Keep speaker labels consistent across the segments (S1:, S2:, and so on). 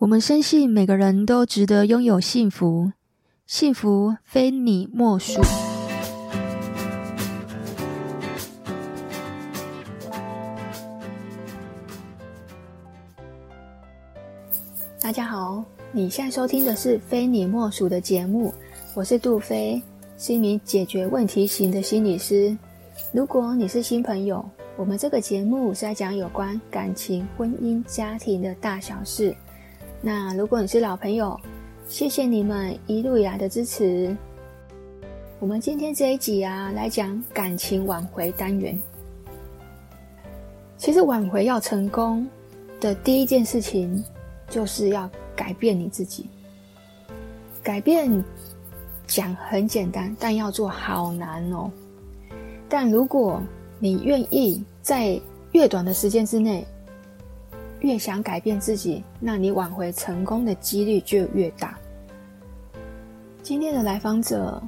S1: 我们深信每个人都值得拥有幸福，幸福非你莫属。大家好，你现在收听的是《非你莫属》的节目，我是杜菲，是一名解决问题型的心理师。如果你是新朋友，我们这个节目是在讲有关感情、婚姻、家庭的大小事。那如果你是老朋友，谢谢你们一路以来的支持。我们今天这一集啊，来讲感情挽回单元。其实挽回要成功的第一件事情，就是要改变你自己。改变讲很简单，但要做好难哦。但如果你愿意在越短的时间之内，越想改变自己，那你挽回成功的几率就越大。今天的来访者，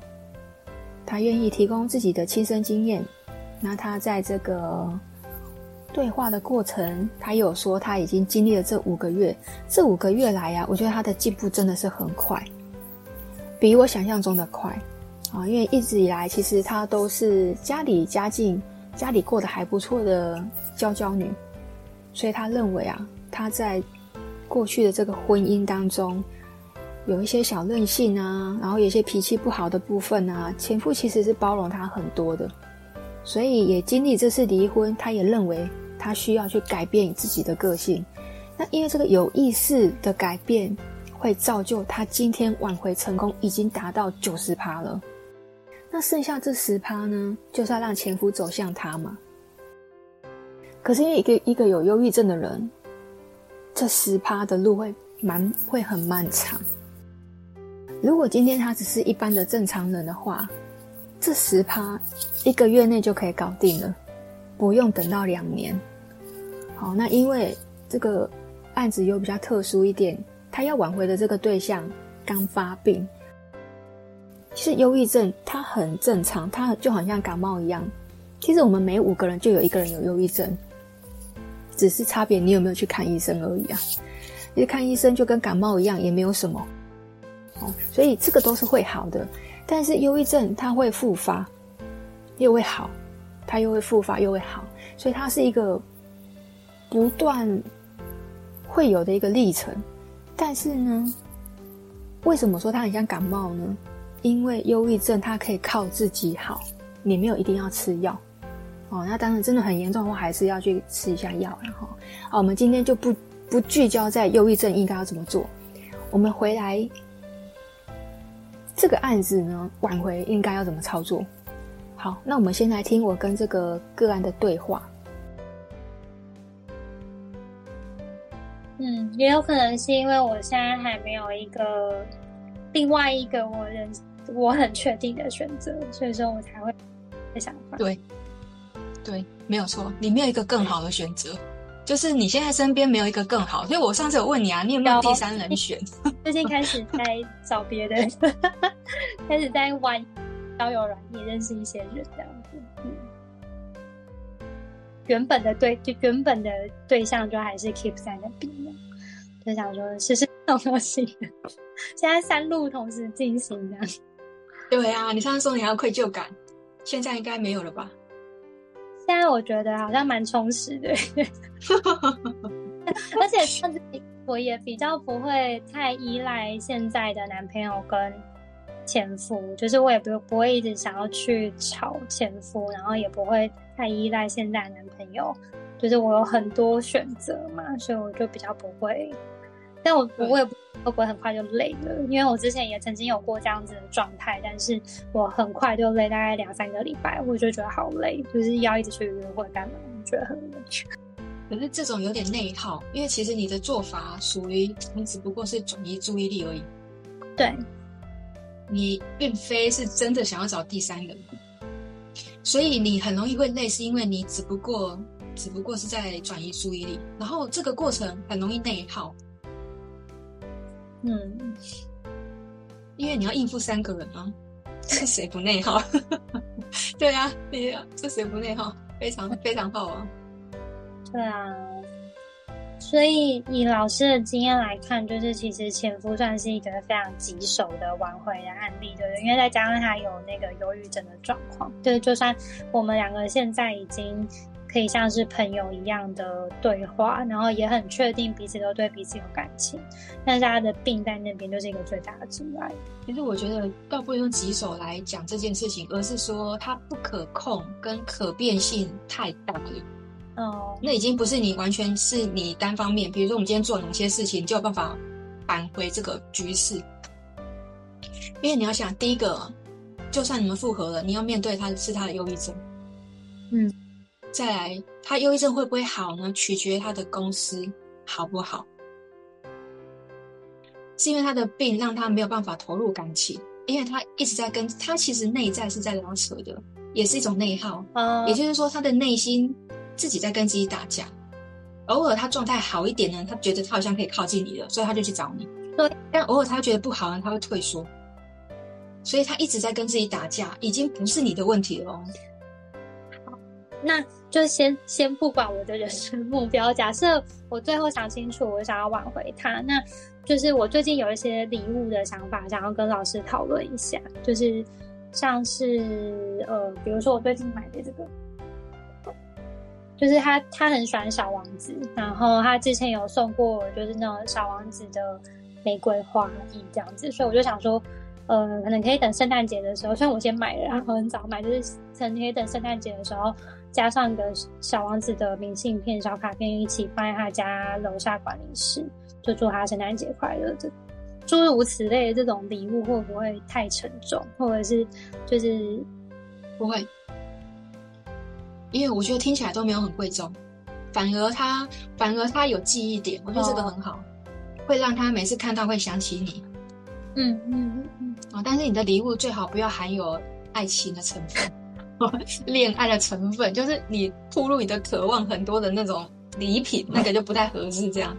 S1: 他愿意提供自己的亲身经验。那他在这个对话的过程，他有说他已经经历了这五个月。这五个月来啊，我觉得他的进步真的是很快，比我想象中的快啊！因为一直以来，其实他都是家里家境、家里过得还不错的娇娇女。所以他认为啊，他在过去的这个婚姻当中，有一些小任性啊，然后有些脾气不好的部分啊，前夫其实是包容他很多的，所以也经历这次离婚，他也认为他需要去改变自己的个性。那因为这个有意识的改变，会造就他今天挽回成功已经达到九十趴了。那剩下这十趴呢，就是要让前夫走向他嘛。可是因为一个一个有忧郁症的人，这十趴的路会蛮会很漫长。如果今天他只是一般的正常人的话，这十趴一个月内就可以搞定了，不用等到两年。好，那因为这个案子又比较特殊一点，他要挽回的这个对象刚发病。其实忧郁症它很正常，它就好像感冒一样。其实我们每五个人就有一个人有忧郁症。只是差别，你有没有去看医生而已啊？因为看医生就跟感冒一样，也没有什么。哦，所以这个都是会好的。但是忧郁症它会复发，又会好，它又会复发，又会好，所以它是一个不断会有的一个历程。但是呢，为什么说它很像感冒呢？因为忧郁症它可以靠自己好，你没有一定要吃药。哦，那当然真的很严重的话，还是要去吃一下药。然后，好，我们今天就不不聚焦在忧郁症应该要怎么做，我们回来这个案子呢，挽回应该要怎么操作？好，那我们先来听我跟这个个案的对话。
S2: 嗯，也有可能是因为我现在还没有一个另外一个我人我很确定的选择，所以说我才会的想法。
S3: 对。对，没有错，你没有一个更好的选择，就是你现在身边没有一个更好。所以我上次有问你啊，你有没有第三人选？
S2: 最近开始在找别人，开始在玩交友软件，认识一些人这样子。嗯，原本的对，就原本的对象就还是 keep 在那边的，就想说试试这种东西。现在三路同时进行这
S3: 样。对啊，你上次说你还有愧疚感，现在应该没有了吧？
S2: 现在我觉得好像蛮充实的，而且我也比较不会太依赖现在的男朋友跟前夫，就是我也不不会一直想要去吵前夫，然后也不会太依赖现在的男朋友，就是我有很多选择嘛，所以我就比较不会。但我我也不会不会很快就累了，因为我之前也曾经有过这样子的状态，但是我很快就累，大概两三个礼拜，我就觉得好累，就是要一直去约会干嘛，我觉得很累。
S3: 可是这种有点内耗，因为其实你的做法属于你只不过是转移注意力而已。
S2: 对，
S3: 你并非是真的想要找第三人，所以你很容易会累，是因为你只不过只不过是在转移注意力，然后这个过程很容易内耗。
S2: 嗯，
S3: 因为你要应付三个人啊，这谁不内耗？对啊，对啊，这谁不内耗？非常非常好啊。
S2: 对啊，所以以老师的经验来看，就是其实前夫算是一个非常棘手的挽回的案例，对不对？因为再加上他有那个忧郁症的状况，就是就算我们两个现在已经可以像是朋友一样的对话，然后也很确定彼此都对彼此有感情，但是他的病在那边就是一个最大的阻碍。
S3: 其实我觉得倒不会用棘手来讲这件事情，而是说它不可控跟可变性太大了。
S2: 哦，
S3: 那已经不是你完全是你单方面。比如说，我们今天做哪些事情，就有办法扳回这个局势。因为你要想，第一个，就算你们复合了，你要面对他是他的忧郁症。
S2: 嗯，
S3: 再来，他忧郁症会不会好呢？取决于他的公司好不好。是因为他的病让他没有办法投入感情，因为他一直在跟他其实内在是在拉扯的，也是一种内耗。
S2: 哦，
S3: 也就是说，他的内心。自己在跟自己打架，偶尔他状态好一点呢，他觉得他好像可以靠近你了，所以他就去找你。
S2: 对，
S3: 但偶尔他觉得不好呢，他会退缩，所以他一直在跟自己打架，已经不是你的问题了哦。
S2: 好，那就先 先不管我的人生目标，假设我最后想清楚，我想要挽回他，那就是我最近有一些礼物的想法，想要跟老师讨论一下，就是像是呃，比如说我最近买的这个。就是他，他很喜欢小王子，然后他之前有送过，就是那种小王子的玫瑰花艺这样子，所以我就想说，呃，可能可以等圣诞节的时候，虽然我先买了，然后很早买，就是可能可以等圣诞节的时候加上一个小王子的明信片、小卡片一起放在他家楼下管理室，就祝他圣诞节快乐。这诸如此类的这种礼物会不会太沉重，或者是就是
S3: 不会？因为我觉得听起来都没有很贵重，反而他反而他有记忆点，我觉得这个很好，哦、会让他每次看到会想起你。
S2: 嗯嗯嗯嗯。
S3: 啊、哦，但是你的礼物最好不要含有爱情的成分，恋爱的成分，就是你吐露你的渴望很多的那种礼品，那个就不太合适。这样。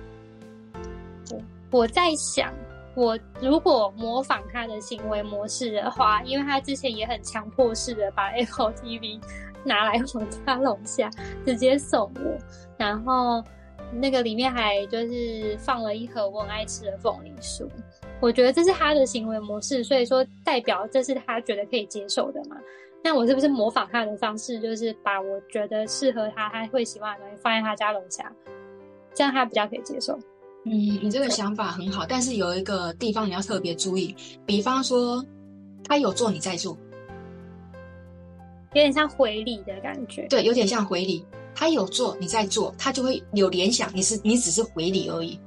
S2: 我在想，我如果模仿他的行为模式的话，因为他之前也很强迫式的把 Apple TV。拿来我家楼下直接送我，然后那个里面还就是放了一盒我很爱吃的凤梨酥。我觉得这是他的行为模式，所以说代表这是他觉得可以接受的嘛。那我是不是模仿他的方式，就是把我觉得适合他、他会喜欢的东西放在他家楼下，这样他比较可以接受？
S3: 嗯，你这个想法很好，但是有一个地方你要特别注意，比方说他有做，你在做。
S2: 有点像回礼的感觉，
S3: 对，有点像回礼。他有做，你在做，他就会有联想，你是你只是回礼而已。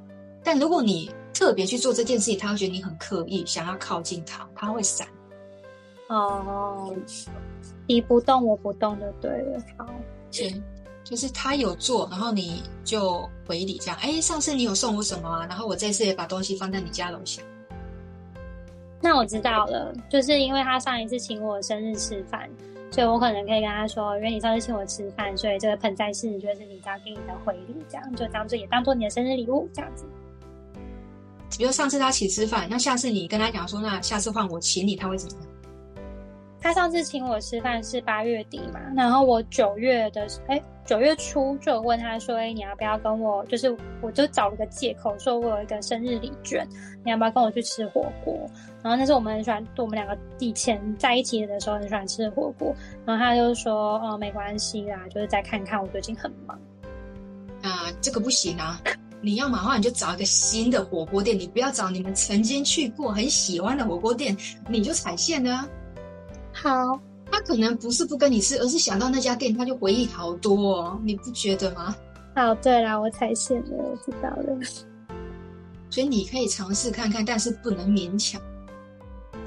S3: 但如果你特别去做这件事情，他会觉得你很刻意，想要靠近他，他会闪。
S2: 哦，你不动我不动就对了。好，
S3: 行，就是他有做，然后你就回礼这样。哎，上次你有送我什么啊？然后我这次也把东西放在你家楼下。
S2: 那我知道了，就是因为他上一次请我生日吃饭。所以我可能可以跟他说，因为你上次请我吃饭，所以这个盆栽是就是你家给你的回礼，这样就当做也当做你的生日礼物这样子。
S3: 比如上次他请吃饭，那下次你跟他讲说，那下次换我请你，他会怎么样？
S2: 他上次请我吃饭是八月底嘛，然后我九月的哎九月初就有问他说，哎你要不要跟我？就是我就找了个借口说我有一个生日礼券，你要不要跟我去吃火锅？然后那是我们很喜欢，我们两个以前在一起的时候很喜欢吃的火锅。然后他就说，哦没关系啦，就是再看看，我最近很忙。
S3: 啊，这个不行啊！你要忙的话，你就找一个新的火锅店，你不要找你们曾经去过很喜欢的火锅店，你就踩线的啊。
S2: 好，
S3: 他可能不是不跟你吃，而是想到那家店，他就回忆好多哦，你不觉得吗？
S2: 好，对啦，我踩线了，我知道了。
S3: 所以你可以尝试看看，但是不能勉强。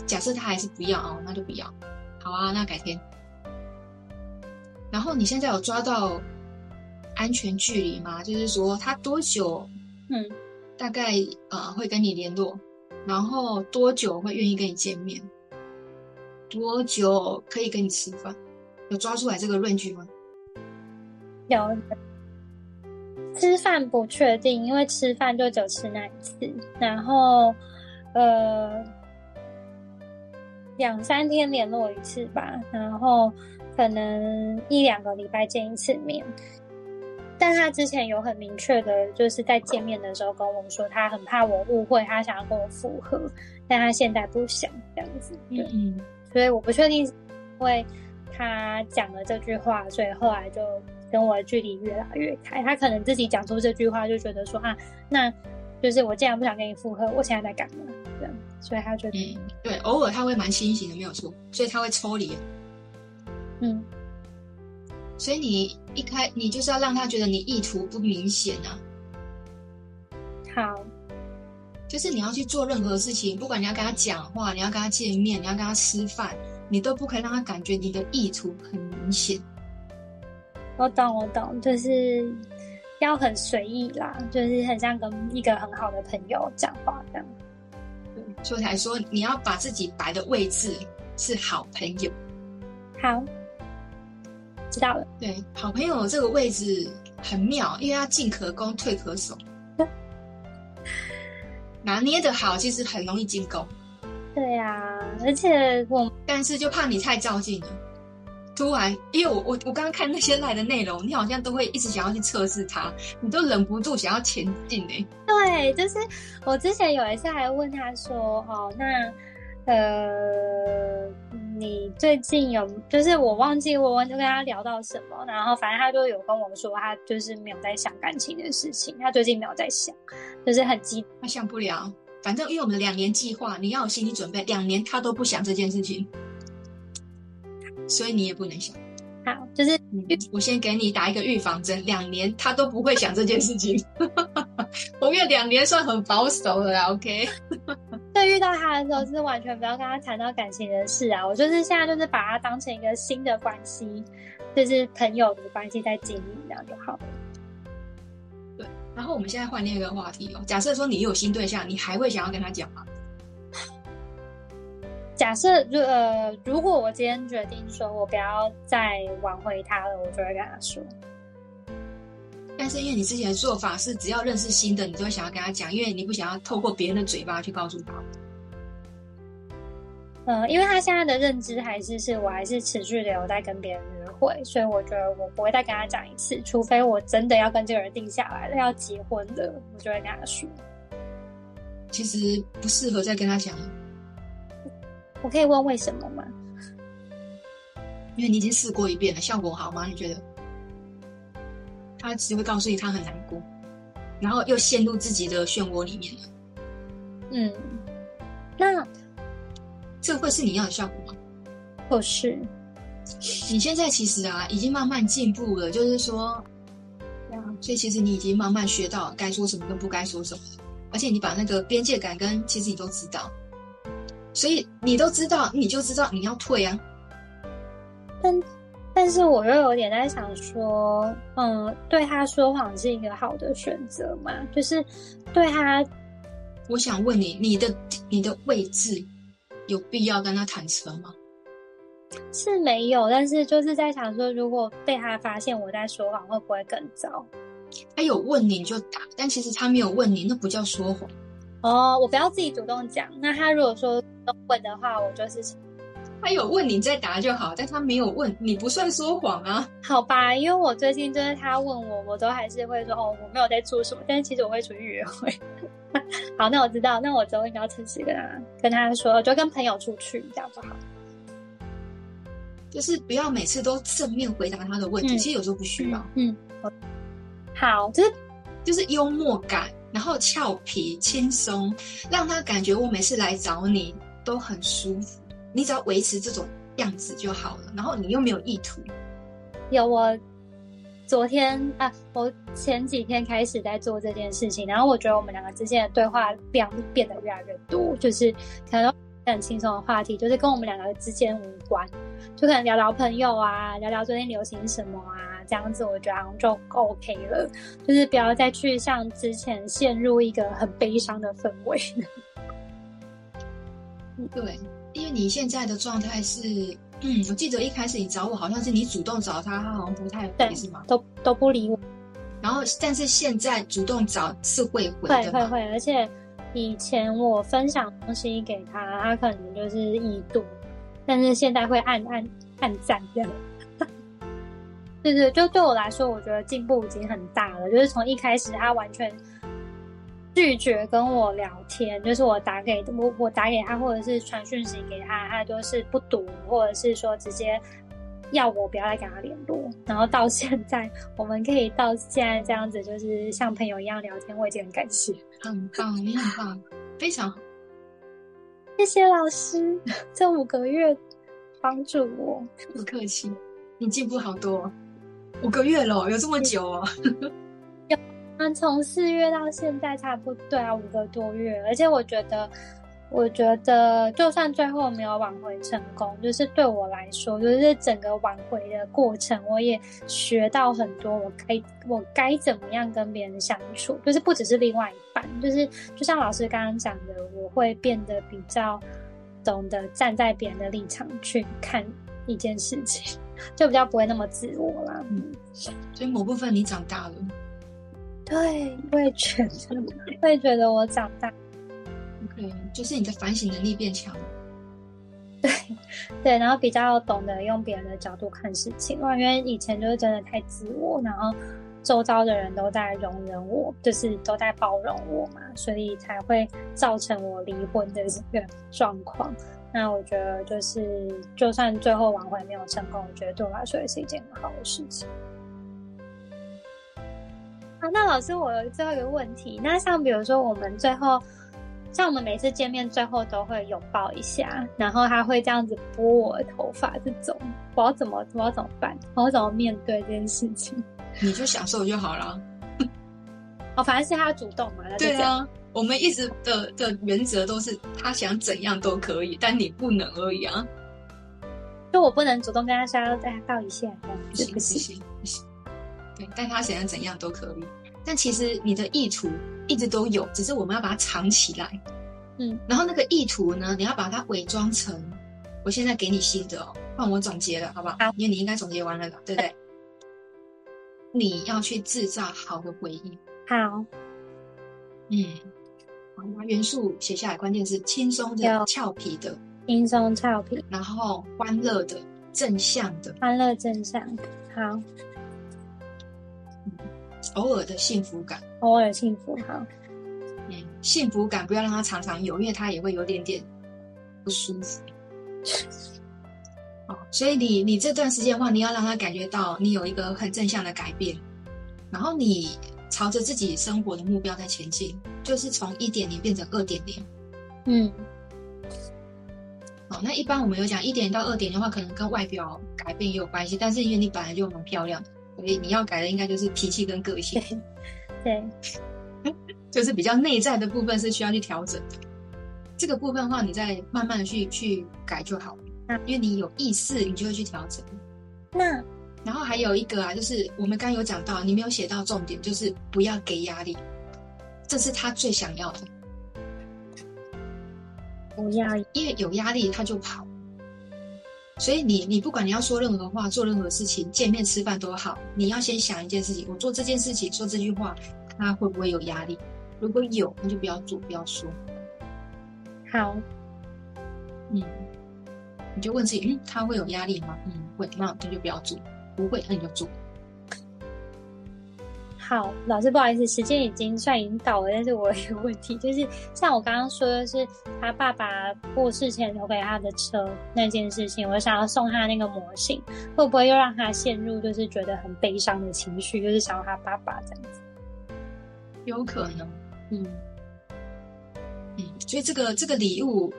S3: 假设他还是不要哦，那就不要。好啊，那改天。然后你现在有抓到安全距离吗？就是说他多久，
S2: 嗯，
S3: 大概呃会跟你联络，然后多久会愿意跟你见面？多久可以跟你吃饭？有抓出来这个论据吗？
S2: 有，吃饭不确定，因为吃饭就只吃那一次，然后呃两三天联络一次吧，然后可能一两个礼拜见一次面。但他之前有很明确的，就是在见面的时候跟我说，他很怕我误会，他想要跟我复合，但他现在不想这样子。对，嗯，所以我不确定，因为他讲了这句话，所以后来就跟我的距离越来越开。他可能自己讲出这句话，就觉得说啊，那就是我既然不想跟你复合，我现在在干嘛？这样，所以他觉得，
S3: 嗯，对，偶尔他会蛮清醒的，没有错，所以他会抽离。
S2: 嗯。
S3: 所以你一开，你就是要让他觉得你意图不明显啊。
S2: 好，
S3: 就是你要去做任何事情，不管你要跟他讲话，你要跟他见面，你要跟他吃饭，你都不可以让他感觉你的意图很明显。
S2: 我懂，我懂，就是要很随意啦，就是很像跟一个很好的朋友讲话这样。
S3: 对，所以才说你要把自己摆的位置是好朋友。
S2: 好。知道了，
S3: 对，好朋友这个位置很妙，因为他进可攻，退可守，拿捏的好，其实很容易进攻。
S2: 对呀、啊，而且我，
S3: 但是就怕你太照进了，突然，因为我我我刚刚看那些来的内容，你好像都会一直想要去测试他，你都忍不住想要前进哎。
S2: 对，就是我之前有一次还问他说，哦，那。呃，你最近有就是我忘记我就跟他聊到什么，然后反正他就有跟我说，他就是没有在想感情的事情，他最近没有在想，就是很激，
S3: 他想不了。反正因为我们的两年计划，你要有心理准备，两年他都不想这件事情，所以你也不能想。
S2: 好，就是、
S3: 嗯、我先给你打一个预防针，两年他都不会想这件事情。我觉得两年算很保守了啦，OK。
S2: 对，遇到他的时候，是完全不要跟他谈到感情的事啊。我就是现在就是把他当成一个新的关系，就是朋友的关系在经营，这样就好了。
S3: 对，然后我们现在换另一个话题哦。假设说你有新对象，你还会想要跟他讲吗？
S2: 假设如呃，如果我今天决定说我不要再挽回他了，我就会跟他说。
S3: 但是因为你之前的做法是，只要认识新的，你就会想要跟他讲，因为你不想要透过别人的嘴巴去告诉他。
S2: 嗯、呃，因为他现在的认知还是是我还是持续的有在跟别人约会，所以我觉得我不会再跟他讲一次，除非我真的要跟这个人定下来了，要结婚的，我就会跟他说。
S3: 其实不适合再跟他讲。
S2: 我可以问为什么吗？
S3: 因为你已经试过一遍了，效果好吗？你觉得？他只会告诉你他很难过，然后又陷入自己的漩涡里面了。
S2: 嗯，那
S3: 这会是你要的效果吗？
S2: 不是。
S3: 你现在其实啊，已经慢慢进步了，就是说，所以其实你已经慢慢学到该说什么跟不该说什么，而且你把那个边界感跟其实你都知道，所以你都知道，你就知道你要退啊。
S2: 但。但是我又有点在想说，嗯，对他说谎是一个好的选择吗？就是对他，
S3: 我想问你，你的你的位置有必要跟他坦诚吗？
S2: 是没有，但是就是在想说，如果被他发现我在说谎，会不会更糟？
S3: 他有问你就打，但其实他没有问你，那不叫说谎。
S2: 哦，我不要自己主动讲。那他如果说都问的话，我就是。
S3: 他有问你再答就好，但他没有问你，不算说谎啊。
S2: 好吧，因为我最近就是他问我，我都还是会说哦，我没有在做什么，但是其实我会出去约会。好，那我知道，那我之后应该要诚实跟他跟他说，我就跟朋友出去这样就好。
S3: 就是不要每次都正面回答他的问题，嗯、其实有时候不需要。
S2: 嗯，嗯好，就是
S3: 就是幽默感，然后俏皮轻松，让他感觉我每次来找你都很舒服。你只要维持这种样子就好了，然后你又没有意图。
S2: 有我昨天啊，我前几天开始在做这件事情，然后我觉得我们两个之间的对话量变得越来越多，就是可能很轻松的话题，就是跟我们两个之间无关，就可能聊聊朋友啊，聊聊最近流行什么啊，这样子我觉得好像就 OK 了，就是不要再去像之前陷入一个很悲伤的氛围。
S3: 对。因为你现在的状态是，嗯，我记得一开始你找我，好像是你主动找他，他好像不太回，是吗？
S2: 都都不理我。
S3: 然后，但是现在主动找是会回的。
S2: 会会会，而且以前我分享东西给他，他可能就是已读，但是现在会按按按赞这样。对对，就对我来说，我觉得进步已经很大了。就是从一开始他完全拒绝跟我聊天，就是我打给我我打给他，或者是传讯息给他，他都是不读，或者是说直接要我不要再跟他联络。然后到现在，我们可以到现在这样子，就是像朋友一样聊天，我已经很感谢。
S3: 很棒，你很棒，非常好。
S2: 谢谢老师，这五个月帮助我。
S3: 不客气，你进步好多。五个月了，有这么久哦？
S2: 有，嗯，从四月到现在差不多，对啊，五个多月。而且我觉得，我觉得就算最后没有挽回成功，就是对我来说，就是整个挽回的过程，我也学到很多。我该我该怎么样跟别人相处，就是不只是另外一半，就是就像老师刚刚讲的，我会变得比较懂得站在别人的立场去看一件事情。就比较不会那么自我啦，嗯，
S3: 所以某部分你长大了，
S2: 对，我也觉得，我也觉得我长大
S3: ，OK，就是你的反省能力变强了，
S2: 对，对，然后比较懂得用别人的角度看事情，因为以前就是真的太自我，然后周遭的人都在容忍我，就是都在包容我嘛，所以才会造成我离婚的这个状况。那我觉得就是，就算最后挽回没有成功，我觉得对我来说也是一件很好的事情。好，那老师，我有最后一个问题，那像比如说我们最后，像我们每次见面最后都会拥抱一下，然后他会这样子拨我的头发，这种我要怎么我要怎么办？我要怎么面对这件事情？
S3: 你就享受就好了。
S2: 哦，反正是他主动嘛。
S3: 对啊。我们一直的的原则都是他想怎样都可以，但你不能而已啊。
S2: 就我不能主动跟他说要再抱一下，
S3: 不行不行不行。对，但他想要怎样都可以。但其实你的意图一直都有，只是我们要把它藏起来。嗯，然后那个意图呢，你要把它伪装成，我现在给你新的哦，换我总结了，好不好？好，因为你应该总结完了了，对不对？你要去制造好的回忆。
S2: 好，
S3: 嗯。把元素写下来，关键是轻松的、俏皮的，
S2: 轻松俏皮，
S3: 然后欢乐的、正向的，
S2: 欢乐正向。好，
S3: 嗯，偶尔的幸福感，
S2: 偶尔幸福好。
S3: 嗯，幸福感不要让他常常有，因为他也会有点点不舒服。哦，所以你你这段时间的话，你要让他感觉到你有一个很正向的改变，然后你。朝着自己生活的目标在前进，就是从一点零变成二点零。
S2: 嗯，
S3: 哦，那一般我们有讲一点零到二点零的话，可能跟外表改变也有关系，但是因为你本来就蛮漂亮，所以你要改的应该就是脾气跟个性。
S2: 对，
S3: 就是比较内在的部分是需要去调整的。这个部分的话，你再慢慢的去去改就好了。嗯，因为你有意识，你就会去调整。
S2: 那。
S3: 然后还有一个啊，就是我们刚刚有讲到，你没有写到重点，就是不要给压力，这是他最想要的。
S2: 不要，
S3: 因为有压力他就跑。所以你你不管你要说任何话，做任何事情，见面吃饭都好，你要先想一件事情：我做这件事情，说这句话，他会不会有压力？如果有，那就不要做，不要说。
S2: 好，
S3: 嗯，你就问自己：嗯，他会有压力吗？嗯，会，那那就不要做。不会，那你就做。
S2: 好，老师，不好意思，时间已经算已经到了，但是我有问题，就是像我刚刚说的是他爸爸过世前留给他的车那件事情，我想要送他那个模型，会不会又让他陷入就是觉得很悲伤的情绪，就是想要他爸爸这样子？
S3: 有可能，嗯嗯，所以这个这个礼物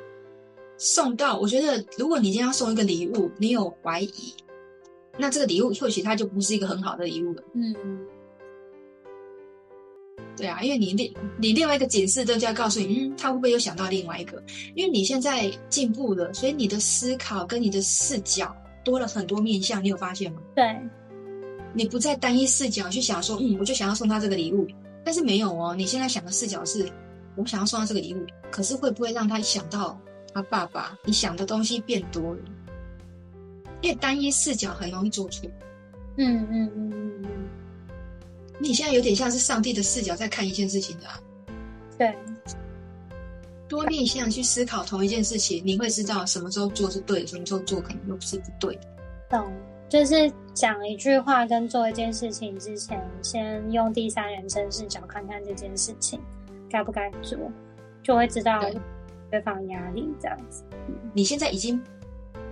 S3: 送到，我觉得如果你今天要送一个礼物，你有怀疑。那这个礼物或许它就不是一个很好的礼物了。
S2: 嗯，
S3: 对啊，因为你另你另外一个警示，就要告诉你，嗯，他会不会又想到另外一个？因为你现在进步了，所以你的思考跟你的视角多了很多面向，你有发现吗？
S2: 对，
S3: 你不再单一视角去想说，嗯，我就想要送他这个礼物，但是没有哦，你现在想的视角是，我想要送他这个礼物，可是会不会让他想到他爸爸？你想的东西变多了。因为单一视角很容易做错，
S2: 嗯嗯嗯嗯嗯，
S3: 你现在有点像是上帝的视角在看一件事情的，啊，
S2: 对，
S3: 多面向去思考同一件事情，你会知道什么时候做是对的，什么时候做可能又不是不对。的。
S2: 懂，就是讲一句话跟做一件事情之前，先用第三人称视角看看这件事情该不该做，就会知道对。方压力这样子。
S3: 你现在已经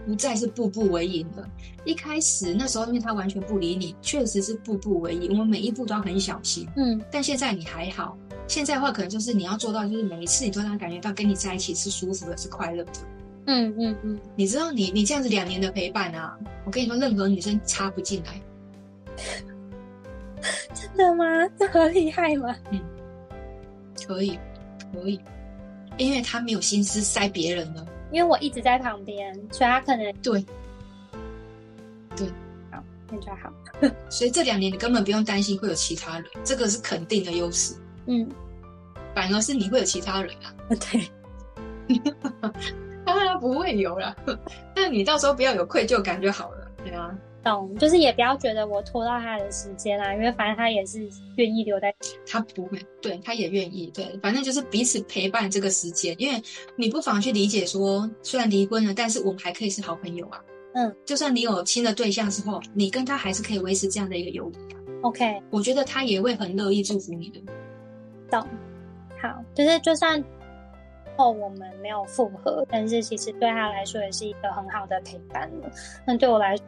S3: 不再是步步为营了。一开始那时候，因为他完全不理你，确实是步步为营，我们每一步都要很小心。
S2: 嗯，
S3: 但现在你还好。现在的话，可能就是你要做到，就是每一次你都让他感觉到跟你在一起是舒服的，是快乐的。
S2: 嗯嗯嗯。
S3: 你知道你，你你这样子两年的陪伴啊，我跟你说，任何女生插不进来。
S2: 真的吗？这么厉害吗？
S3: 嗯，可以，可以，因为他没有心思塞别人了。
S2: 因为我一直在旁边，所以他可能
S3: 对，对，
S2: 好，那就好。
S3: 所以这两年你根本不用担心会有其他人，这个是肯定的优势。
S2: 嗯，
S3: 反而是你会有其他人啊？
S2: 对，
S3: 当然不会有了。但你到时候不要有愧疚感就好了。对啊，
S2: 懂，就是也不要觉得我拖到他的时间啦，因为反正他也是愿意留在。
S3: 他不会，对，他也愿意，对，反正就是彼此陪伴这个时间。因为你不妨去理解说，虽然离婚了，但是我们还可以是好朋友啊。
S2: 嗯，
S3: 就算你有新的对象之后，你跟他还是可以维持这样的一个友谊。
S2: OK，
S3: 我觉得他也会很乐意祝福你的。
S2: 懂，好，就是就算后我们没有复合，但是其实对他来说也是一个很好的陪伴了。那对我来说，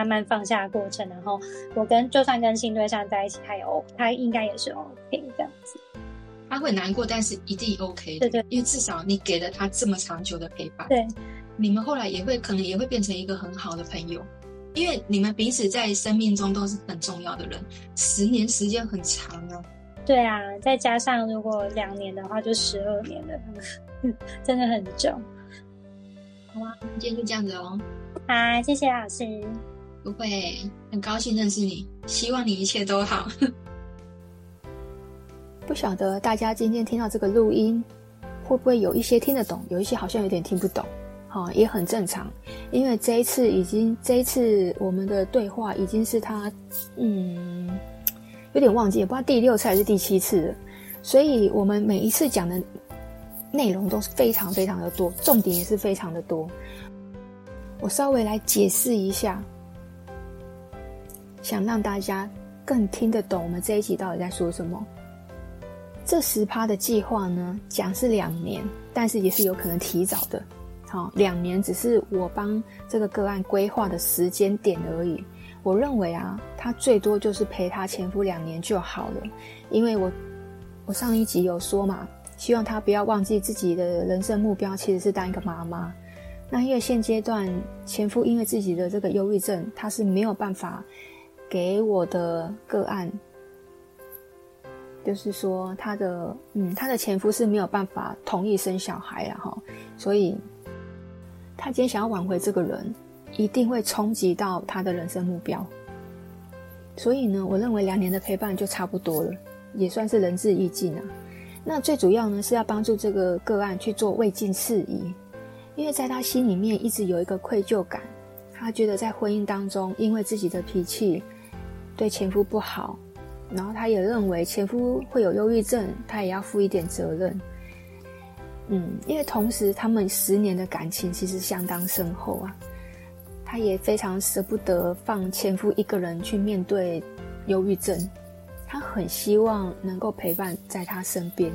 S2: 慢慢放下的过程，然后我跟就算跟新对象在一起，他有他应该也是 OK 这样子。
S3: 他会难过，但是一定 OK 的。
S2: 对对，
S3: 因为至少你给了他这么长久的陪伴。
S2: 对，
S3: 你们后来也会可能也会变成一个很好的朋友，因为你们彼此在生命中都是很重要的人。十年时间很长啊。
S2: 对啊，再加上如果两年的话，就十二年了，真的很久。
S3: 好啊，今天就这样子哦。
S2: 好，谢谢老师。
S3: 不会，很高兴认识你，希望你一切都好。
S1: 不晓得大家今天听到这个录音，会不会有一些听得懂，有一些好像有点听不懂？好，也很正常，因为这一次已经，这一次我们的对话已经是他，嗯。有点忘记，也不知道第六次还是第七次了，所以我们每一次讲的内容都是非常非常的多，重点也是非常的多。我稍微来解释一下，想让大家更听得懂我们这一集到底在说什么。这十趴的计划呢，讲是两年，但是也是有可能提早的。好，两年只是我帮这个个案规划的时间点而已。我认为啊，他最多就是陪他前夫两年就好了，因为我我上一集有说嘛，希望他不要忘记自己的人生目标其实是当一个妈妈。那因为现阶段前夫因为自己的这个忧郁症，他是没有办法给我的个案，就是说他的嗯，他的前夫是没有办法同意生小孩啊哈，所以他今天想要挽回这个人。一定会冲击到他的人生目标，所以呢，我认为两年的陪伴就差不多了，也算是仁至义尽了。那最主要呢，是要帮助这个个案去做未尽事宜，因为在他心里面一直有一个愧疚感，他觉得在婚姻当中，因为自己的脾气对前夫不好，然后他也认为前夫会有忧郁症，他也要负一点责任。嗯，因为同时他们十年的感情其实相当深厚啊。他也非常舍不得放前夫一个人去面对忧郁症，他很希望能够陪伴在他身边。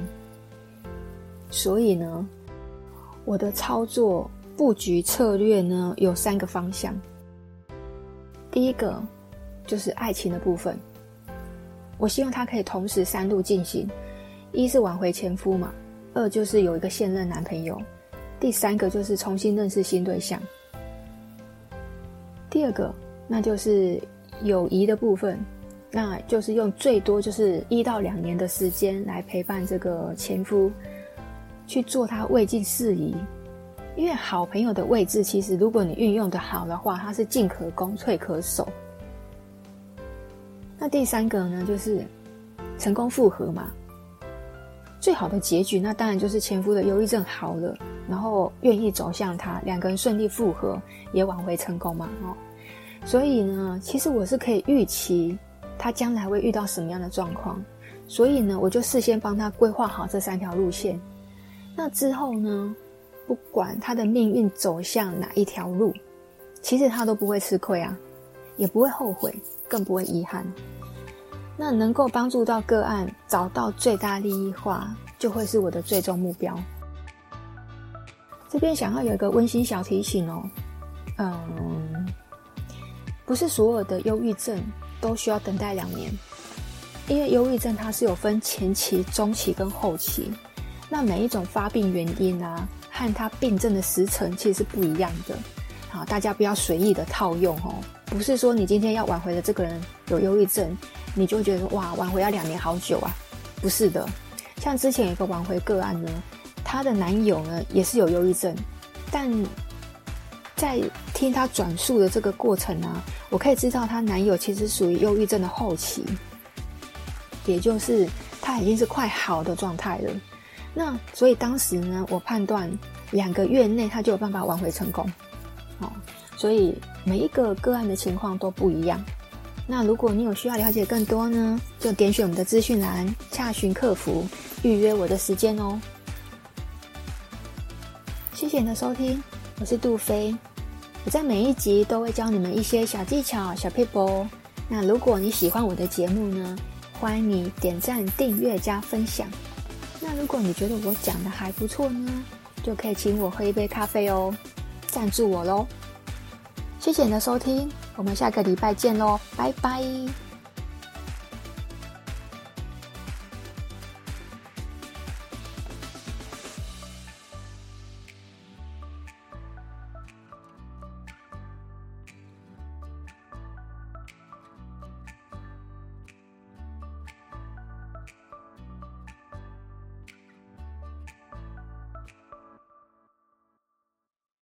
S1: 所以呢，我的操作布局策略呢，有三个方向。第一个就是爱情的部分，我希望他可以同时三路进行：一是挽回前夫嘛，二就是有一个现任男朋友，第三个就是重新认识新对象。第二个，那就是友谊的部分，那就是用最多就是一到两年的时间来陪伴这个前夫，去做他未尽事宜。因为好朋友的位置，其实如果你运用的好的话，它是进可攻，退可守。那第三个呢，就是成功复合嘛。最好的结局，那当然就是前夫的忧郁症好了，然后愿意走向他，两个人顺利复合，也挽回成功嘛。哦，所以呢，其实我是可以预期他将来会遇到什么样的状况，所以呢，我就事先帮他规划好这三条路线。那之后呢，不管他的命运走向哪一条路，其实他都不会吃亏啊，也不会后悔，更不会遗憾。那能够帮助到个案找到最大利益化，就会是我的最终目标。这边想要有一个温馨小提醒哦，嗯，不是所有的忧郁症都需要等待两年，因为忧郁症它是有分前期、中期跟后期，那每一种发病原因啊，和它病症的时程其实是不一样的。好，大家不要随意的套用哦，不是说你今天要挽回的这个人有忧郁症。你就觉得哇，挽回要两年好久啊？不是的，像之前有一个挽回个案呢，她的男友呢也是有忧郁症，但在听她转述的这个过程啊，我可以知道她男友其实属于忧郁症的后期，也就是他已经是快好的状态了。那所以当时呢，我判断两个月内他就有办法挽回成功。哦，所以每一个个案的情况都不一样。那如果你有需要了解更多呢，就点选我们的资讯栏，洽询客服，预约我的时间哦。谢谢你的收听，我是杜菲，我在每一集都会教你们一些小技巧、小撇步。那如果你喜欢我的节目呢，欢迎你点赞、订阅加分享。那如果你觉得我讲的还不错呢，就可以请我喝一杯咖啡哦，赞助我喽。谢谢你的收听。我们下个礼拜见喽，拜拜。